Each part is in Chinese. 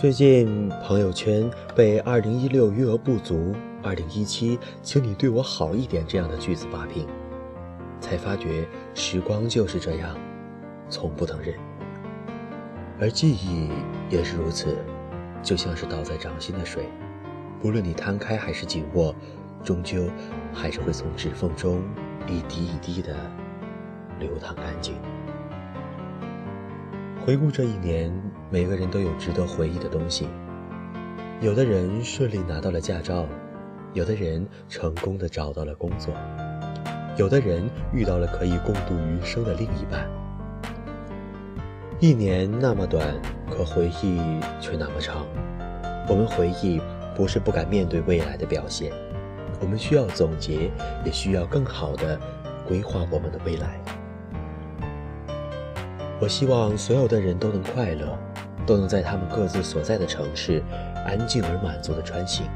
最近朋友圈被“二零一六余额不足，二零一七请你对我好一点”这样的句子霸屏，才发觉时光就是这样，从不等人。而记忆也是如此，就像是倒在掌心的水，不论你摊开还是紧握，终究还是会从指缝中一滴一滴的流淌干净。回顾这一年，每个人都有值得回忆的东西。有的人顺利拿到了驾照，有的人成功的找到了工作，有的人遇到了可以共度余生的另一半。一年那么短，可回忆却那么长。我们回忆不是不敢面对未来的表现，我们需要总结，也需要更好的规划我们的未来。我希望所有的人都能快乐，都能在他们各自所在的城市安静而满足的穿行，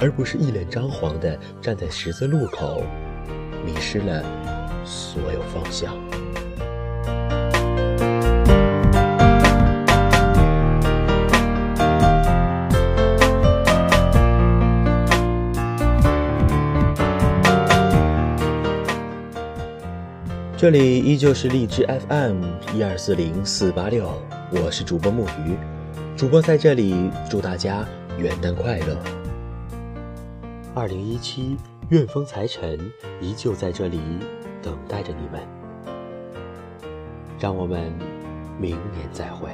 而不是一脸张狂的站在十字路口，迷失了所有方向。这里依旧是荔枝 FM 一二四零四八六，我是主播木鱼，主播在这里祝大家元旦快乐。二零一七，愿风财神依旧在这里等待着你们，让我们明年再会。